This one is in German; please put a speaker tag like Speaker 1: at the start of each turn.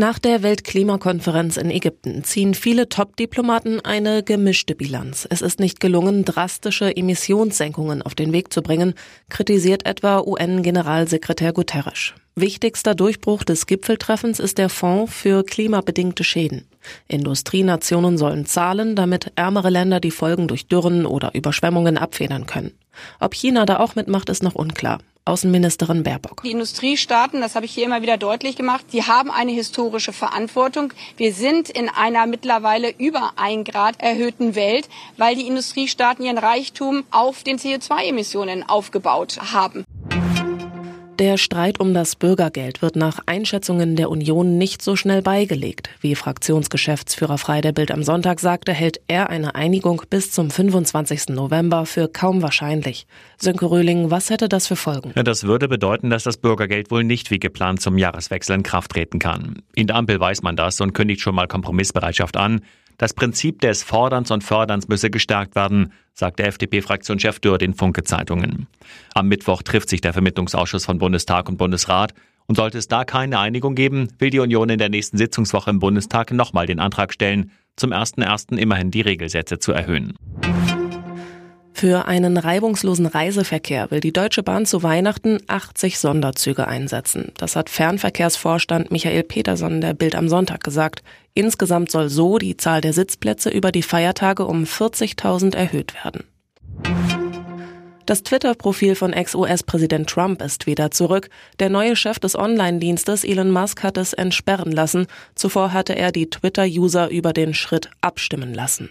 Speaker 1: Nach der Weltklimakonferenz in Ägypten ziehen viele Top-Diplomaten eine gemischte Bilanz. Es ist nicht gelungen, drastische Emissionssenkungen auf den Weg zu bringen, kritisiert etwa UN-Generalsekretär Guterres. Wichtigster Durchbruch des Gipfeltreffens ist der Fonds für klimabedingte Schäden. Industrienationen sollen zahlen, damit ärmere Länder die Folgen durch Dürren oder Überschwemmungen abfedern können. Ob China da auch mitmacht, ist noch unklar. Außenministerin Baerbock.
Speaker 2: Die Industriestaaten, das habe ich hier immer wieder deutlich gemacht, die haben eine historische Verantwortung. Wir sind in einer mittlerweile über ein Grad erhöhten Welt, weil die Industriestaaten ihren Reichtum auf den CO2-Emissionen aufgebaut haben.
Speaker 1: Der Streit um das Bürgergeld wird nach Einschätzungen der Union nicht so schnell beigelegt. Wie Fraktionsgeschäftsführer Frei der Bild am Sonntag sagte, hält er eine Einigung bis zum 25. November für kaum wahrscheinlich. Sönke Röhling, was hätte das für Folgen?
Speaker 3: Das würde bedeuten, dass das Bürgergeld wohl nicht wie geplant zum Jahreswechsel in Kraft treten kann. In der Ampel weiß man das und kündigt schon mal Kompromissbereitschaft an. Das Prinzip des Forderns und Förderns müsse gestärkt werden, sagt der FDP-Fraktionschef Dürr den Funke-Zeitungen. Am Mittwoch trifft sich der Vermittlungsausschuss von Bundestag und Bundesrat. Und sollte es da keine Einigung geben, will die Union in der nächsten Sitzungswoche im Bundestag nochmal den Antrag stellen, zum 1.1. immerhin die Regelsätze zu erhöhen.
Speaker 1: Für einen reibungslosen Reiseverkehr will die Deutsche Bahn zu Weihnachten 80 Sonderzüge einsetzen. Das hat Fernverkehrsvorstand Michael Peterson der Bild am Sonntag gesagt. Insgesamt soll so die Zahl der Sitzplätze über die Feiertage um 40.000 erhöht werden. Das Twitter-Profil von Ex-US-Präsident Trump ist wieder zurück. Der neue Chef des Online-Dienstes Elon Musk hat es entsperren lassen. Zuvor hatte er die Twitter-User über den Schritt abstimmen lassen.